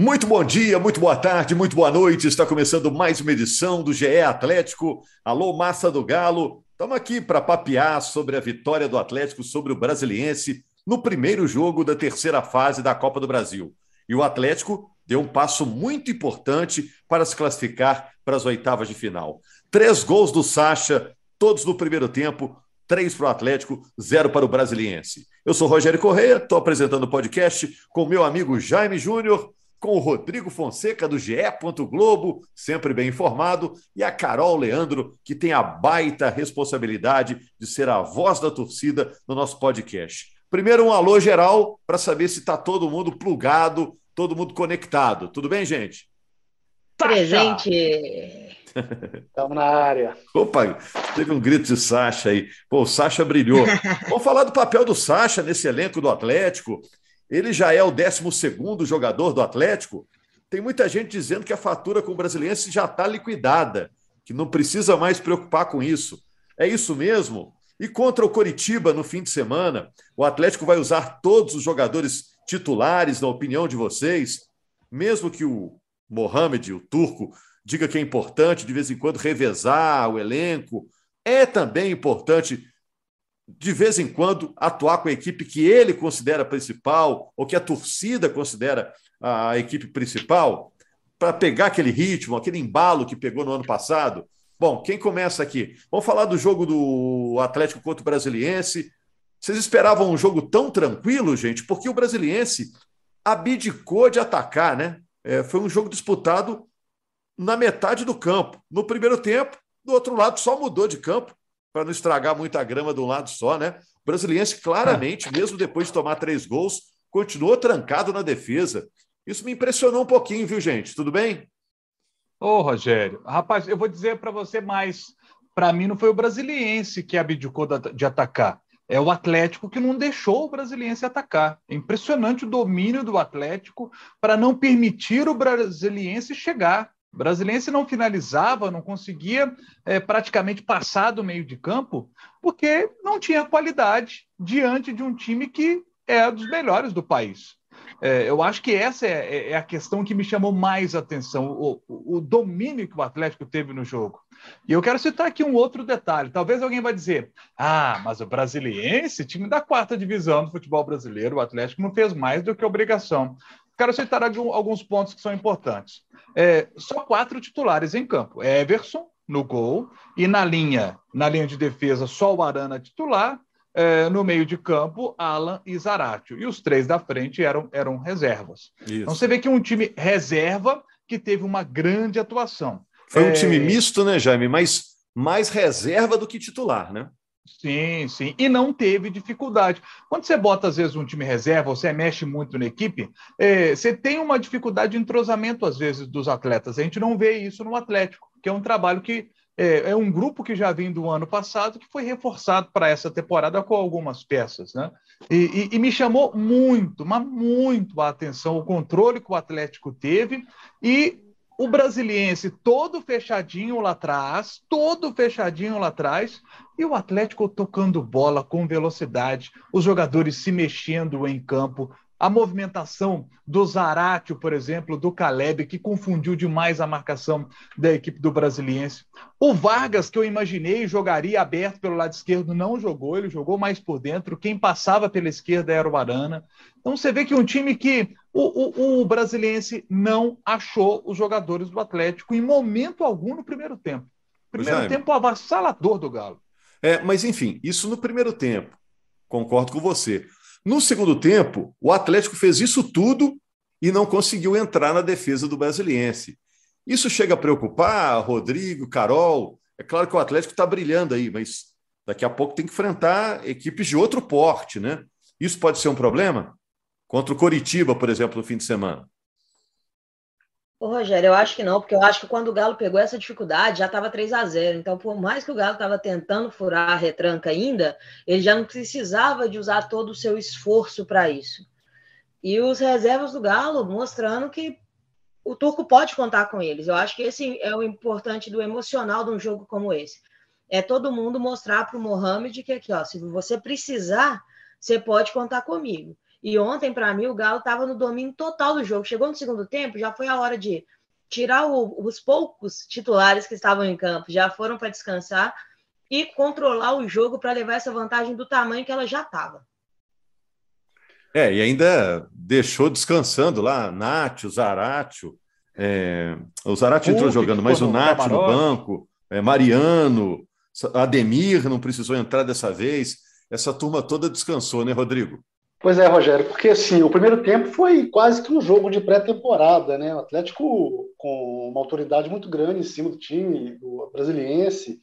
Muito bom dia, muito boa tarde, muito boa noite. Está começando mais uma edição do GE Atlético. Alô, massa do Galo. Estamos aqui para papear sobre a vitória do Atlético sobre o Brasiliense no primeiro jogo da terceira fase da Copa do Brasil. E o Atlético deu um passo muito importante para se classificar para as oitavas de final. Três gols do Sacha, todos no primeiro tempo, três para o Atlético, zero para o Brasiliense. Eu sou Rogério Correia, estou apresentando o podcast com meu amigo Jaime Júnior com o Rodrigo Fonseca do GE. Globo, sempre bem informado, e a Carol Leandro, que tem a baita responsabilidade de ser a voz da torcida no nosso podcast. Primeiro, um alô geral para saber se está todo mundo plugado, todo mundo conectado. Tudo bem, gente? Presente! Estamos na área. Opa, teve um grito de Sacha aí. Pô, o Sacha brilhou. Vamos falar do papel do Sacha nesse elenco do Atlético. Ele já é o 12 jogador do Atlético. Tem muita gente dizendo que a fatura com o Brasiliense já está liquidada, que não precisa mais preocupar com isso. É isso mesmo? E contra o Coritiba no fim de semana, o Atlético vai usar todos os jogadores titulares, na opinião de vocês, mesmo que o Mohamed, o turco, diga que é importante de vez em quando revezar o elenco. É também importante de vez em quando, atuar com a equipe que ele considera principal, ou que a torcida considera a equipe principal, para pegar aquele ritmo, aquele embalo que pegou no ano passado? Bom, quem começa aqui? Vamos falar do jogo do Atlético contra o Brasiliense. Vocês esperavam um jogo tão tranquilo, gente? Porque o Brasiliense abdicou de atacar, né? É, foi um jogo disputado na metade do campo. No primeiro tempo, do outro lado só mudou de campo para não estragar muita grama de um lado só, né? O Brasiliense, claramente, mesmo depois de tomar três gols, continuou trancado na defesa. Isso me impressionou um pouquinho, viu, gente? Tudo bem? Ô, Rogério, rapaz, eu vou dizer para você mais. Para mim, não foi o Brasiliense que abdicou de atacar. É o Atlético que não deixou o Brasiliense atacar. É impressionante o domínio do Atlético para não permitir o Brasiliense chegar. O Brasiliense não finalizava, não conseguia é, praticamente passar do meio de campo, porque não tinha qualidade diante de um time que é dos melhores do país. É, eu acho que essa é, é, é, a questão que me chamou mais atenção, o, o, domínio que o Atlético teve no jogo. E eu quero citar aqui um outro detalhe. Talvez alguém vai dizer: ah, mas o Brasiliense, time da quarta divisão do futebol brasileiro, o Atlético não fez mais do que obrigação. Quero citar alguns pontos que são importantes. É, só quatro titulares em campo. Everson no gol e na linha, na linha de defesa, só o Arana titular. É, no meio de campo, Alan e Zaratio. E os três da frente eram, eram reservas. Isso. Então você vê que um time reserva que teve uma grande atuação. Foi um é... time misto, né, Jaime? Mas mais reserva do que titular, né? Sim, sim. E não teve dificuldade. Quando você bota, às vezes, um time reserva, você mexe muito na equipe, é, você tem uma dificuldade de entrosamento, às vezes, dos atletas. A gente não vê isso no Atlético, que é um trabalho que é, é um grupo que já vem do ano passado, que foi reforçado para essa temporada com algumas peças. Né? E, e, e me chamou muito, mas muito a atenção o controle que o Atlético teve e o brasiliense todo fechadinho lá atrás, todo fechadinho lá atrás, e o Atlético tocando bola com velocidade, os jogadores se mexendo em campo, a movimentação do Zaratio, por exemplo, do Caleb, que confundiu demais a marcação da equipe do Brasiliense. O Vargas, que eu imaginei jogaria aberto pelo lado esquerdo, não jogou, ele jogou mais por dentro. Quem passava pela esquerda era o Arana. Então você vê que um time que o, o, o Brasiliense não achou os jogadores do Atlético em momento algum no primeiro tempo. Primeiro tempo avassalador do Galo. É, mas enfim, isso no primeiro tempo. Concordo com você. No segundo tempo, o Atlético fez isso tudo e não conseguiu entrar na defesa do Brasiliense. Isso chega a preocupar, Rodrigo, Carol. É claro que o Atlético está brilhando aí, mas daqui a pouco tem que enfrentar equipes de outro porte, né? Isso pode ser um problema? Contra o Coritiba, por exemplo, no fim de semana. Ô, Rogério, eu acho que não, porque eu acho que quando o Galo pegou essa dificuldade, já estava 3 a 0 Então, por mais que o Galo estava tentando furar a retranca ainda, ele já não precisava de usar todo o seu esforço para isso. E os reservas do Galo mostrando que o Turco pode contar com eles. Eu acho que esse é o importante do emocional de um jogo como esse. É todo mundo mostrar para o Mohamed que aqui, ó, se você precisar, você pode contar comigo. E ontem, para mim, o Galo estava no domínio total do jogo. Chegou no segundo tempo, já foi a hora de tirar o, os poucos titulares que estavam em campo, já foram para descansar e controlar o jogo para levar essa vantagem do tamanho que ela já estava. É, e ainda deixou descansando lá Nátio, Zaratio. É, o Zaratio entrou jogando, mas o Nátio no banco, é, Mariano, Ademir não precisou entrar dessa vez. Essa turma toda descansou, né, Rodrigo? Pois é, Rogério, porque assim, o primeiro tempo foi quase que um jogo de pré-temporada, né? O Atlético com uma autoridade muito grande em cima do time, do brasiliense.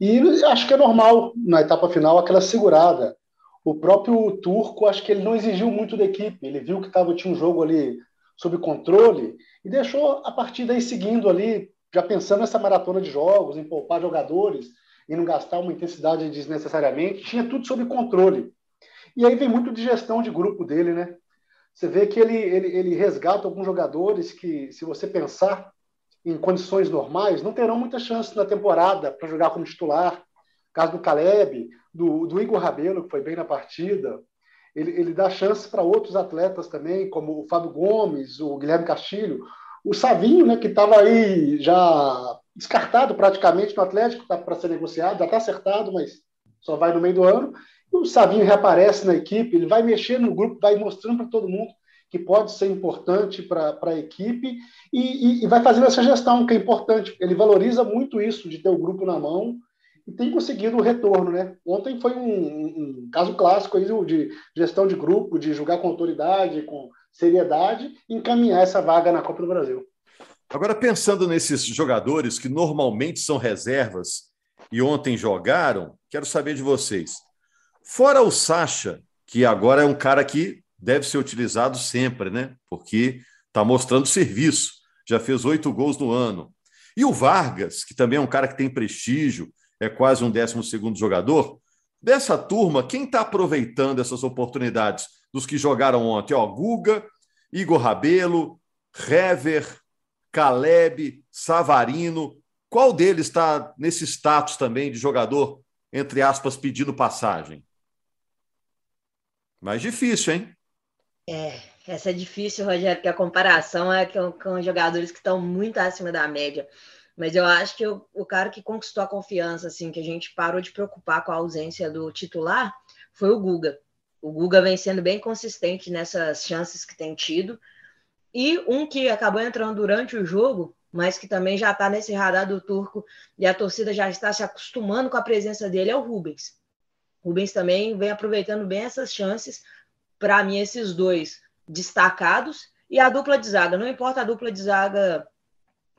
E acho que é normal, na etapa final, aquela segurada. O próprio Turco, acho que ele não exigiu muito da equipe. Ele viu que tava, tinha um jogo ali sob controle e deixou a partir daí seguindo ali, já pensando nessa maratona de jogos, em poupar jogadores e não gastar uma intensidade desnecessariamente. Tinha tudo sob controle. E aí vem muito de gestão de grupo dele, né? Você vê que ele, ele, ele resgata alguns jogadores que, se você pensar em condições normais, não terão muita chance na temporada para jogar como titular. Caso do Caleb, do, do Igor Rabelo, que foi bem na partida. Ele, ele dá chance para outros atletas também, como o Fábio Gomes, o Guilherme Castilho, o Savinho, né, que estava aí já descartado praticamente no Atlético, tá para ser negociado, já está acertado, mas só vai no meio do ano. O Savinho reaparece na equipe, ele vai mexer no grupo, vai mostrando para todo mundo que pode ser importante para a equipe e, e, e, vai fazendo essa gestão que é importante. Ele valoriza muito isso de ter o grupo na mão e tem conseguido o retorno, né? Ontem foi um, um caso clássico aí de gestão de grupo, de jogar com autoridade, com seriedade, encaminhar essa vaga na Copa do Brasil. Agora pensando nesses jogadores que normalmente são reservas e ontem jogaram, quero saber de vocês. Fora o Sacha, que agora é um cara que deve ser utilizado sempre, né? Porque está mostrando serviço, já fez oito gols no ano. E o Vargas, que também é um cara que tem prestígio, é quase um décimo segundo jogador. Dessa turma, quem está aproveitando essas oportunidades dos que jogaram ontem? Ó, Guga, Igor Rabelo, Hever, Caleb, Savarino. Qual deles está nesse status também de jogador, entre aspas, pedindo passagem? Mais difícil, hein? É, essa é difícil, Rogério, porque a comparação é com, com jogadores que estão muito acima da média. Mas eu acho que o, o cara que conquistou a confiança, assim, que a gente parou de preocupar com a ausência do titular, foi o Guga. O Guga vem sendo bem consistente nessas chances que tem tido. E um que acabou entrando durante o jogo, mas que também já está nesse radar do turco e a torcida já está se acostumando com a presença dele, é o Rubens. Rubens também vem aproveitando bem essas chances. Para mim, esses dois destacados. E a dupla de zaga, não importa a dupla de zaga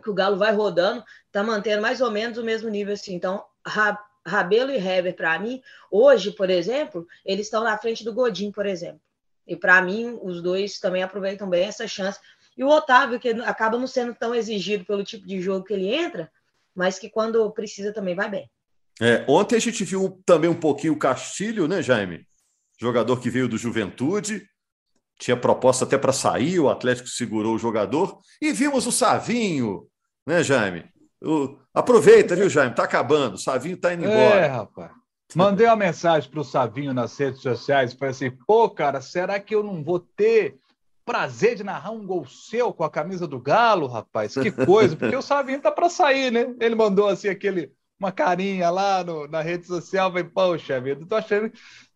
que o Galo vai rodando, tá mantendo mais ou menos o mesmo nível assim. Então, Rabelo e Hever, para mim, hoje, por exemplo, eles estão na frente do Godin, por exemplo. E para mim, os dois também aproveitam bem essa chance. E o Otávio, que acaba não sendo tão exigido pelo tipo de jogo que ele entra, mas que quando precisa também vai bem. É, ontem a gente viu também um pouquinho o Castilho, né, Jaime? Jogador que veio do Juventude, tinha proposta até para sair, o Atlético segurou o jogador. E vimos o Savinho, né, Jaime? O... Aproveita, viu, Jaime? Tá acabando, o Savinho tá indo embora. É, rapaz. Mandei uma mensagem para o Savinho nas redes sociais, falei assim, pô, cara, será que eu não vou ter prazer de narrar um gol seu com a camisa do Galo, rapaz? Que coisa, porque o Savinho tá para sair, né? Ele mandou assim aquele uma carinha lá no, na rede social, falei, poxa vida, tô achando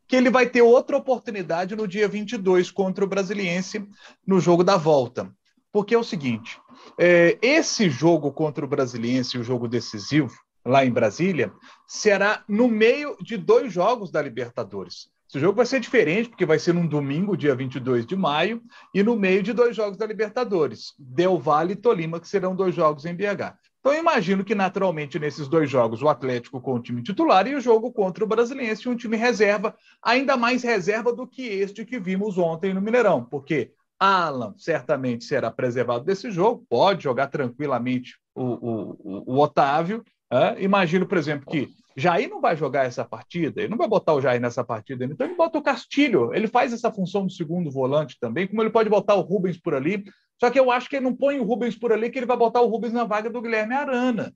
que ele vai ter outra oportunidade no dia 22 contra o Brasiliense no jogo da volta. Porque é o seguinte, é, esse jogo contra o Brasiliense, o jogo decisivo, lá em Brasília, será no meio de dois jogos da Libertadores. Esse jogo vai ser diferente, porque vai ser num domingo, dia 22 de maio, e no meio de dois jogos da Libertadores, Del Valle e Tolima, que serão dois jogos em BH. Então, eu imagino que, naturalmente, nesses dois jogos, o Atlético com o time titular e o jogo contra o Brasiliense, um time reserva, ainda mais reserva do que este que vimos ontem no Mineirão, porque Alan certamente será preservado desse jogo, pode jogar tranquilamente o, o, o Otávio. É? Imagino, por exemplo, que Jair não vai jogar essa partida, ele não vai botar o Jair nessa partida, então ele bota o Castilho, ele faz essa função do segundo volante também, como ele pode botar o Rubens por ali, só que eu acho que ele não põe o Rubens por ali, que ele vai botar o Rubens na vaga do Guilherme Arana.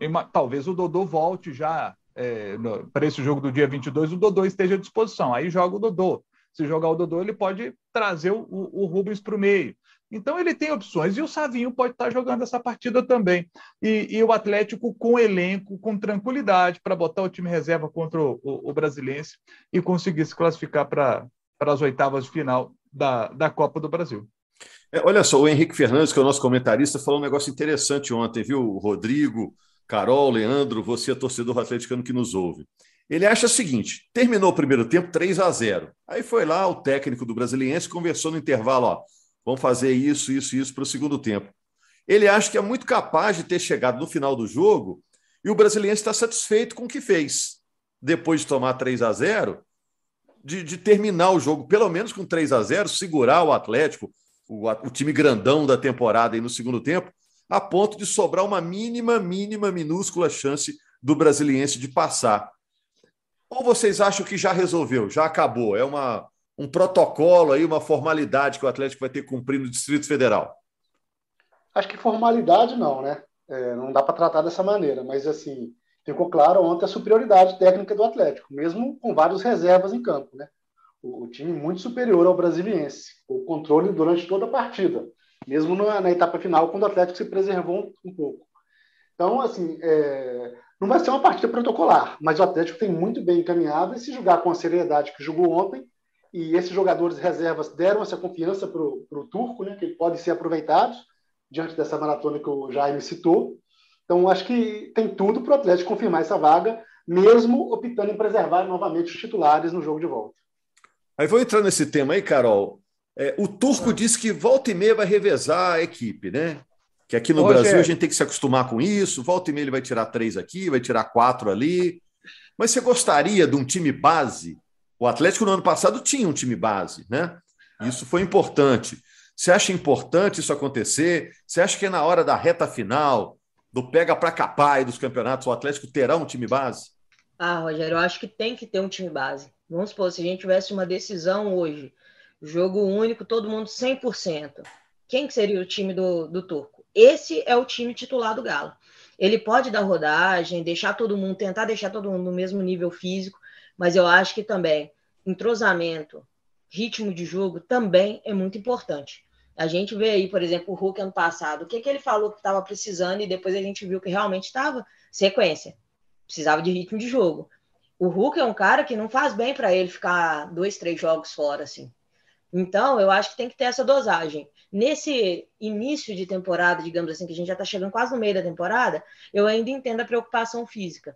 E, talvez o Dodô volte já é, para esse jogo do dia 22, o Dodô esteja à disposição. Aí joga o Dodô. Se jogar o Dodô, ele pode trazer o, o Rubens para o meio. Então ele tem opções. E o Savinho pode estar jogando essa partida também. E, e o Atlético com elenco, com tranquilidade, para botar o time reserva contra o, o, o Brasiliense e conseguir se classificar para as oitavas de final da, da Copa do Brasil. É, olha só, o Henrique Fernandes, que é o nosso comentarista, falou um negócio interessante ontem, viu, Rodrigo, Carol, Leandro, você, torcedor atleticano que nos ouve. Ele acha o seguinte: terminou o primeiro tempo 3 a 0 Aí foi lá o técnico do Brasiliense conversou no intervalo: ó, vamos fazer isso, isso isso para o segundo tempo. Ele acha que é muito capaz de ter chegado no final do jogo e o Brasiliense está satisfeito com o que fez. Depois de tomar 3 a 0 de, de terminar o jogo, pelo menos com 3 a 0 segurar o Atlético, o, o time grandão da temporada aí no segundo tempo, a ponto de sobrar uma mínima, mínima, minúscula chance do Brasiliense de passar. Ou vocês acham que já resolveu, já acabou? É uma, um protocolo aí, uma formalidade que o Atlético vai ter que cumprir no Distrito Federal? Acho que formalidade não, né? É, não dá para tratar dessa maneira, mas assim, ficou claro ontem a superioridade técnica do Atlético, mesmo com várias reservas em campo, né? O, o time muito superior ao brasiliense, o controle durante toda a partida, mesmo na, na etapa final, quando o Atlético se preservou um, um pouco. Então, assim, é, não vai ser uma partida protocolar, mas o Atlético tem muito bem encaminhado e se jogar com a seriedade que jogou ontem, e esses jogadores reservas deram essa confiança para o Turco, né, que podem ser aproveitados diante dessa maratona que o Jaime citou. Então, acho que tem tudo para o Atlético confirmar essa vaga, mesmo optando em preservar novamente os titulares no jogo de volta. Aí vou entrar nesse tema aí, Carol. É, o Turco disse que volta e meia vai revezar a equipe, né? Que aqui no Brasil a gente tem que se acostumar com isso. Volta e meia ele vai tirar três aqui, vai tirar quatro ali. Mas você gostaria de um time base? O Atlético no ano passado tinha um time base, né? Isso foi importante. Você acha importante isso acontecer? Você acha que é na hora da reta final, do pega para capar dos campeonatos, o Atlético terá um time base? Ah, Rogério, eu acho que tem que ter um time base. Vamos supor, se a gente tivesse uma decisão hoje, jogo único, todo mundo 100%, quem que seria o time do, do Turco? esse é o time titular do Galo. Ele pode dar rodagem, deixar todo mundo, tentar deixar todo mundo no mesmo nível físico, mas eu acho que também entrosamento, ritmo de jogo também é muito importante. A gente vê aí, por exemplo, o Hulk ano passado, o que, que ele falou que estava precisando e depois a gente viu que realmente estava sequência. Precisava de ritmo de jogo. O Hulk é um cara que não faz bem para ele ficar dois, três jogos fora, assim. Então, eu acho que tem que ter essa dosagem. Nesse início de temporada, digamos assim, que a gente já está chegando quase no meio da temporada, eu ainda entendo a preocupação física.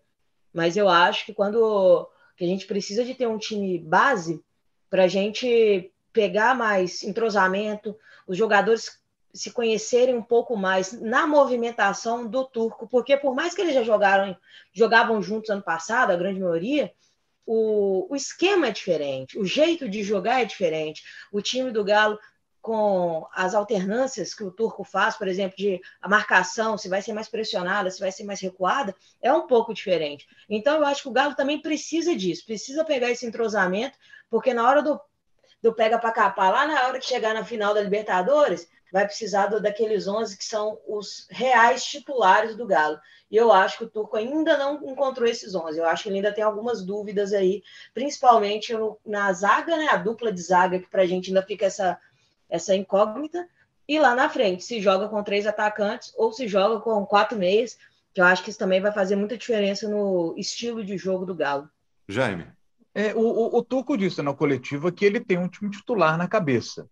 Mas eu acho que quando que a gente precisa de ter um time base para a gente pegar mais entrosamento, os jogadores se conhecerem um pouco mais na movimentação do turco, porque por mais que eles já jogaram, jogavam juntos ano passado, a grande maioria, o, o esquema é diferente, o jeito de jogar é diferente. O time do Galo com as alternâncias que o Turco faz, por exemplo, de a marcação, se vai ser mais pressionada, se vai ser mais recuada, é um pouco diferente. Então, eu acho que o Galo também precisa disso, precisa pegar esse entrosamento, porque na hora do, do pega para capar, lá na hora que chegar na final da Libertadores, vai precisar do, daqueles 11 que são os reais titulares do Galo. E eu acho que o Turco ainda não encontrou esses 11. Eu acho que ele ainda tem algumas dúvidas aí, principalmente no, na zaga, né? A dupla de zaga, que para a gente ainda fica essa, essa incógnita. E lá na frente, se joga com três atacantes ou se joga com quatro meias, que eu acho que isso também vai fazer muita diferença no estilo de jogo do Galo. Jaime. É, o, o, o Turco disse na coletiva que ele tem um time titular na cabeça.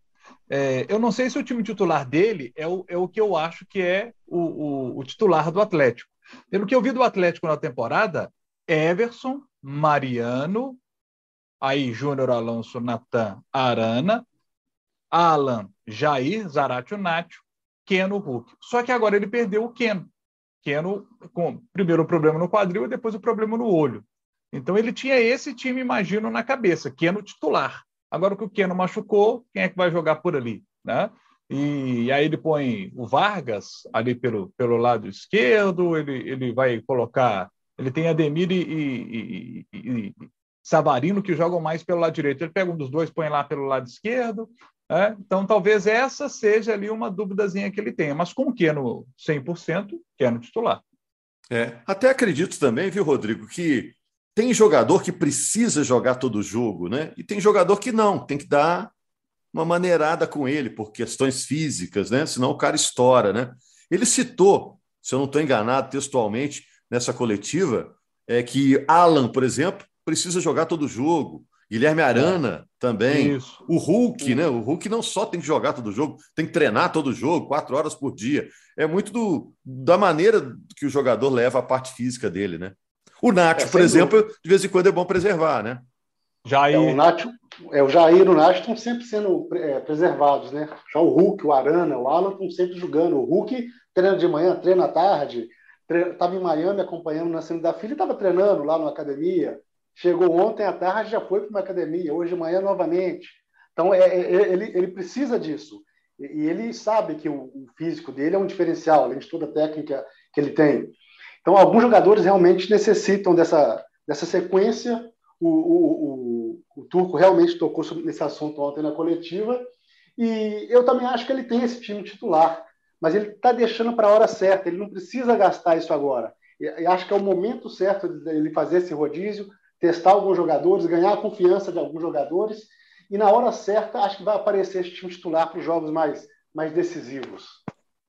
É, eu não sei se o time titular dele é o, é o que eu acho que é o, o, o titular do Atlético. Pelo que eu vi do Atlético na temporada, Everson, Mariano, aí Júnior Alonso, Natan, Arana, Alan, Jair, Zaratio Nacho, Keno, Hulk. Só que agora ele perdeu o Keno. Keno, com primeiro o problema no quadril e depois o problema no olho. Então ele tinha esse time, imagino, na cabeça, Keno titular. Agora que o Keno machucou, quem é que vai jogar por ali? Né? E aí ele põe o Vargas ali pelo, pelo lado esquerdo, ele, ele vai colocar. Ele tem Ademir e, e, e, e Savarino que jogam mais pelo lado direito. Ele pega um dos dois, põe lá pelo lado esquerdo. Né? Então, talvez essa seja ali uma duvidazinha que ele tenha. Mas com o Keno 100%, Keno titular. É, até acredito também, viu, Rodrigo, que tem jogador que precisa jogar todo o jogo, né? E tem jogador que não, tem que dar uma maneirada com ele por questões físicas, né? Senão o cara estoura, né? Ele citou, se eu não estou enganado textualmente, nessa coletiva, é que Alan, por exemplo, precisa jogar todo o jogo. Guilherme Arana é. também. Isso. O Hulk, né? O Hulk não só tem que jogar todo o jogo, tem que treinar todo o jogo, quatro horas por dia. É muito do, da maneira que o jogador leva a parte física dele, né? O Nacho, é, por exemplo, dúvida. de vez em quando é bom preservar, né? Jair. É, o, Nacho, é, o Jair e o Nacho estão sempre sendo é, preservados, né? Já o Hulk, o Arana, o Alan estão sempre jogando. O Hulk treina de manhã, treina à tarde. Estava em Miami acompanhando o nascimento da filha e estava treinando lá na academia. Chegou ontem à tarde, já foi para uma academia, hoje de manhã novamente. Então, é, é, é, ele, ele precisa disso. E, e ele sabe que o, o, físico dele é um diferencial, além de toda a técnica que ele tem. Então, alguns jogadores realmente necessitam dessa, dessa sequência. O, o, o, o Turco realmente tocou nesse assunto ontem na coletiva. E eu também acho que ele tem esse time titular, mas ele está deixando para a hora certa, ele não precisa gastar isso agora. E, acho que é o momento certo de ele fazer esse rodízio, testar alguns jogadores, ganhar a confiança de alguns jogadores, e na hora certa acho que vai aparecer esse time titular para os jogos mais, mais decisivos.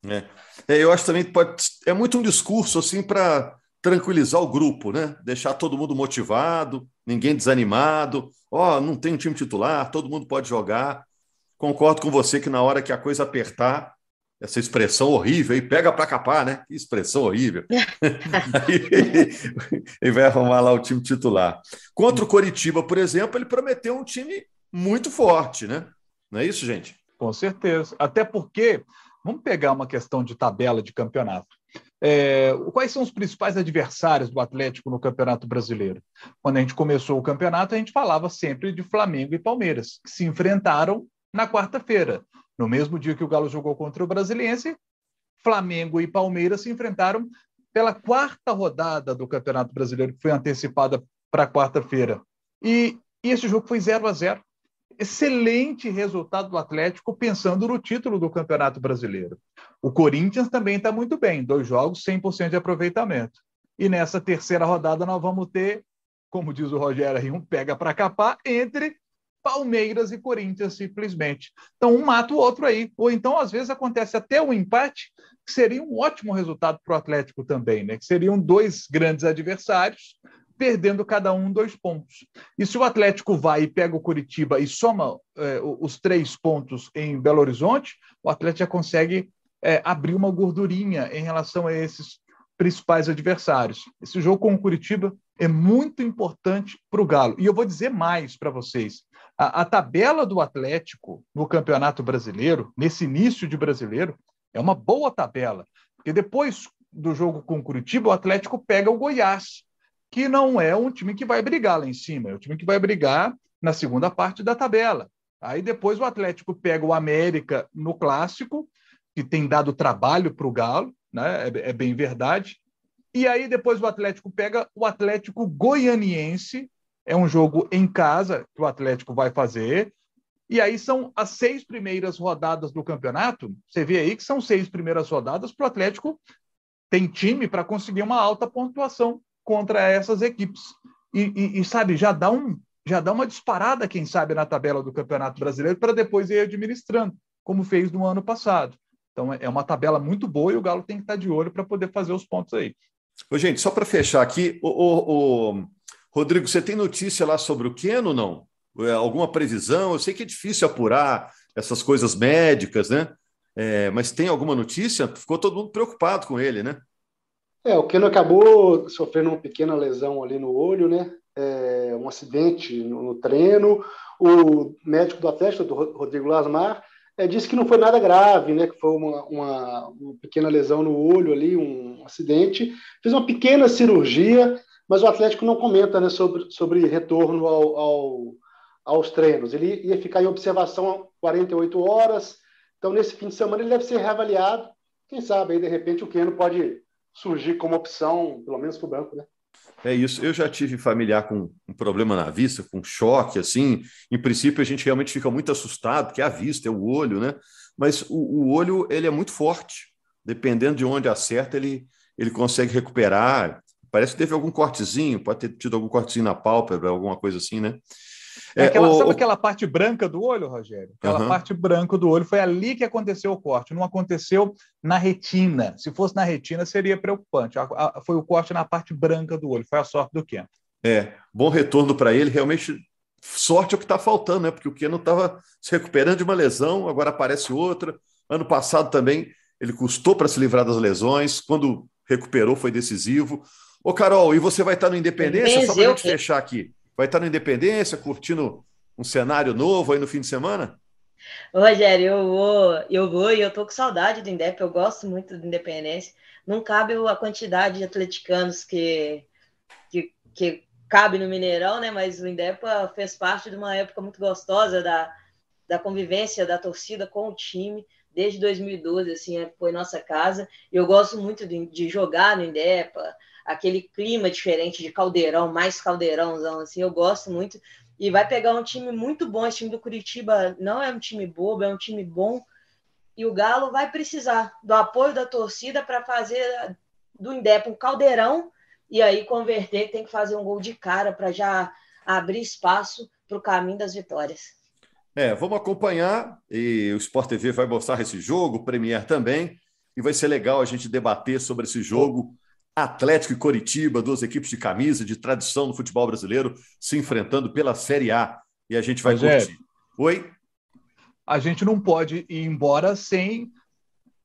É. é. eu acho também que pode, é muito um discurso assim para tranquilizar o grupo, né? Deixar todo mundo motivado, ninguém desanimado. Ó, oh, não tem um time titular, todo mundo pode jogar. Concordo com você que na hora que a coisa apertar, essa expressão horrível, e pega para capar, né? Que expressão horrível. aí, ele vai arrumar lá o time titular. Contra o Coritiba, por exemplo, ele prometeu um time muito forte, né? Não é isso, gente? Com certeza. Até porque, vamos pegar uma questão de tabela de campeonato. É, quais são os principais adversários do Atlético no Campeonato Brasileiro? Quando a gente começou o campeonato, a gente falava sempre de Flamengo e Palmeiras, que se enfrentaram na quarta-feira. No mesmo dia que o Galo jogou contra o Brasiliense, Flamengo e Palmeiras se enfrentaram pela quarta rodada do Campeonato Brasileiro, que foi antecipada para quarta-feira. E, e, esse jogo foi 0 a 0 Excelente resultado do Atlético, pensando no título do Campeonato Brasileiro. O Corinthians também está muito bem, dois jogos, 100% de aproveitamento. E nessa terceira rodada nós vamos ter, como diz o Rogério, um pega para capar entre Palmeiras e Corinthians, simplesmente. Então, um mata o outro aí. Ou então, às vezes, acontece até um empate, que seria um ótimo resultado para o Atlético também, né? Que seriam dois grandes adversários, perdendo cada um dois pontos. E se o Atlético vai e pega o Curitiba e soma é, os três pontos em Belo Horizonte, o Atlético já consegue é, abrir uma gordurinha em relação a esses principais adversários. Esse jogo com o Curitiba é muito importante para o Galo. E eu vou dizer mais para vocês. A, a, tabela do Atlético no Campeonato Brasileiro, nesse início de brasileiro, é uma boa tabela. Porque depois do jogo com o Curitiba, o Atlético pega o Goiás, que não é um time que vai brigar lá em cima, é o time que vai brigar na segunda parte da tabela. Aí depois o Atlético pega o América no clássico, que tem dado trabalho para o Galo, né? É, é, bem verdade. E aí depois o Atlético pega o Atlético Goianiense, é um jogo em casa que o Atlético vai fazer. E aí são as seis primeiras rodadas do campeonato. Você vê aí que são seis primeiras rodadas para o Atlético tem time para conseguir uma alta pontuação contra essas equipes. E, e, e, sabe, já dá um já dá uma disparada, quem sabe, na tabela do Campeonato Brasileiro para depois ir administrando, como fez no ano passado. Então é uma tabela muito boa e o Galo tem que estar de olho para poder fazer os pontos aí. Ô, gente, só para fechar aqui, o, o, o, Rodrigo, você tem notícia lá sobre o Keno, não? É, alguma previsão? Eu sei que é difícil apurar essas coisas médicas, né? É, mas tem alguma notícia? Ficou todo mundo preocupado com ele, né? É, o Keno acabou sofrendo uma pequena lesão ali no olho, né? É, um acidente no, no, treino. O médico do Atlético, do Rodrigo Lasmar, é, disse que não foi nada grave, né? Que foi uma, uma, uma pequena lesão no olho ali, um acidente. Fez uma pequena cirurgia mas o Atlético não comenta né, sobre, sobre retorno ao, ao, aos treinos. Ele ia ficar em observação 48 horas, então nesse fim de semana ele deve ser reavaliado. Quem sabe aí, de repente, o Keno pode surgir como opção, pelo menos para o banco, né? É isso. Eu já tive familiar com um problema na vista, com choque, assim. Em princípio, a gente realmente fica muito assustado, porque é a vista, é o olho, né? Mas o, o olho, ele é muito forte. Dependendo de onde acerta, ele, ele consegue recuperar Parece que teve algum cortezinho, pode ter tido algum cortezinho na pálpebra, alguma coisa assim, né? É, aquela, o, sabe o... aquela parte branca do olho, Rogério? Aquela uhum. parte branca do olho, foi ali que aconteceu o corte, não aconteceu na retina. Se fosse na retina, seria preocupante. A, a, foi o corte na parte branca do olho, foi a sorte do Ken. É, bom retorno para ele, realmente sorte é o que está faltando, né? Porque o Ken não estava se recuperando de uma lesão, agora aparece outra. Ano passado também ele custou para se livrar das lesões, quando recuperou foi decisivo. Ô, Carol, e você vai estar no Independência? Só para a gente fechar aqui. Vai estar no Independência, curtindo um cenário novo aí no fim de semana? Rogério, eu vou, eu vou e eu tô com saudade do Indep, eu gosto muito do Independência. Não cabe a quantidade de atleticanos que, que, que cabe no Mineirão, né? Mas o Indepa fez parte de uma época muito gostosa da, da convivência da torcida com o time. Desde 2012, assim, é, foi nossa casa. Eu gosto muito de, de jogar no Indepa, aquele clima diferente de caldeirão, mais caldeirãozão, assim, eu gosto muito. E vai pegar um time muito bom, esse time do Curitiba não é um time bobo, é um time bom. E o Galo vai precisar do apoio da torcida para fazer do Indep um caldeirão e aí converter, tem que fazer um gol de cara para já abrir espaço para o caminho das vitórias. É, vamos acompanhar e o Sport TV vai mostrar esse jogo, o Premier também, e vai ser legal a gente debater sobre esse jogo. Atlético e Coritiba, duas equipes de camisa, de tradição no futebol brasileiro, se enfrentando pela Série A. E a gente vai Mas é, curtir. É, Oi? A gente não pode ir embora sem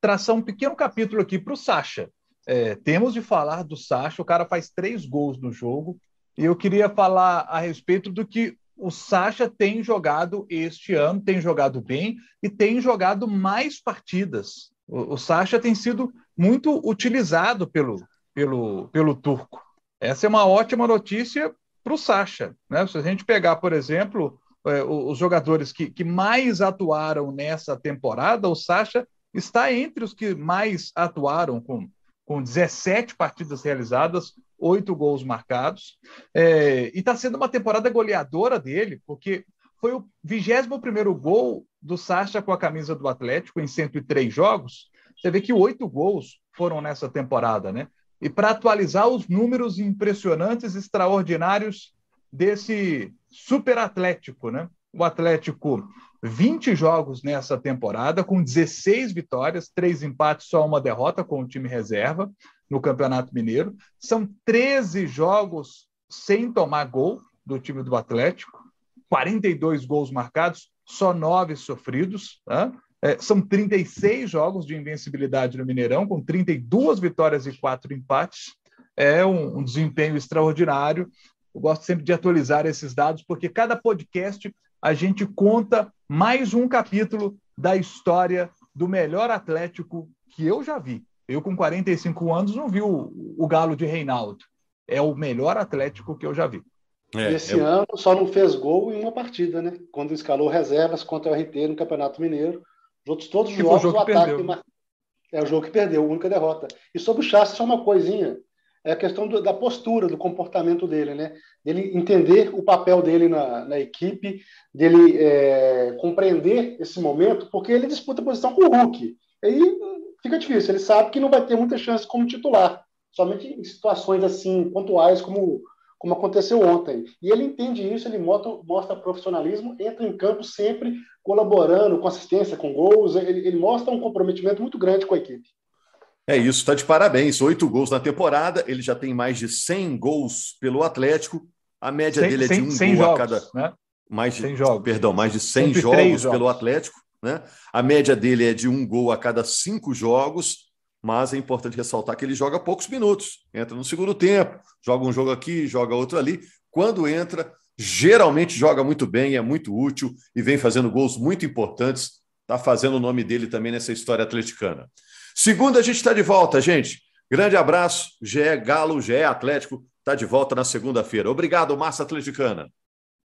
traçar um pequeno capítulo aqui para o Sacha. É, temos de falar do Sacha, o cara faz três gols no jogo, e eu queria falar a respeito do que o Sacha tem jogado este ano, tem jogado bem e tem jogado mais partidas. O, o Sacha tem sido muito utilizado pelo, pelo, pelo turco. Essa é uma ótima notícia para o Sacha. Né? Se a gente pegar, por exemplo, é, os jogadores que, que mais atuaram nessa temporada, o Sacha está entre os que mais atuaram, com, com 17 partidas realizadas, oito gols marcados. É, e está sendo uma temporada goleadora dele, porque foi o 21 gol do Sacha com a camisa do Atlético em 103 jogos. Você vê que oito gols foram nessa temporada, né? e para atualizar os números impressionantes, extraordinários desse super Atlético, né? O Atlético, 20 jogos nessa temporada, com 16 vitórias, três empates, só uma derrota com o time reserva no Campeonato Mineiro. São 13 jogos sem tomar gol do time do Atlético, 42 gols marcados, só nove sofridos. Né? É, são 36 jogos de invencibilidade no Mineirão, com 32 vitórias e quatro empates. É um, um desempenho extraordinário. Eu gosto sempre de atualizar esses dados, porque cada podcast a gente conta mais um capítulo da história do melhor Atlético que eu já vi. Eu, com 45 anos, não vi o, o Galo de Reinaldo. É o melhor Atlético que eu já vi. É, esse é... ano só não fez gol em uma partida, né? Quando escalou reservas contra o RT no Campeonato Mineiro. Os outros todos os jogos, o, o ataque é o jogo que perdeu, a única derrota. E sobre o Chassi, só uma coisinha, é a questão do, da postura, do comportamento dele, né? Ele entender o papel dele na, na equipe, dele é, compreender esse momento, porque ele disputa a posição com o Hulk. Aí fica difícil, ele sabe que não vai ter muita chance como titular, somente em situações assim pontuais como como aconteceu ontem. E ele entende isso, ele mostra, mostra profissionalismo, entra em campo sempre colaborando com assistência, com gols, ele, ele mostra um comprometimento muito grande com a equipe. É isso, está de parabéns. Oito gols na temporada, ele já tem mais de 100 gols pelo Atlético. A média 100, dele é de um 100 gol jogos, a cada. Né? Mais de, jogos. Perdão, mais de 100 jogos, jogos pelo Atlético. Né? A média dele é de um gol a cada cinco jogos mas é importante ressaltar que ele joga poucos minutos. Entra no segundo tempo, joga um jogo aqui, joga outro ali. Quando entra, geralmente joga muito bem, é muito útil e vem fazendo gols muito importantes. Está fazendo o nome dele também nessa história atleticana. Segunda, a gente está de volta, gente. Grande abraço. GE Galo, GE Atlético está de volta na segunda-feira. Obrigado, Massa Atleticana.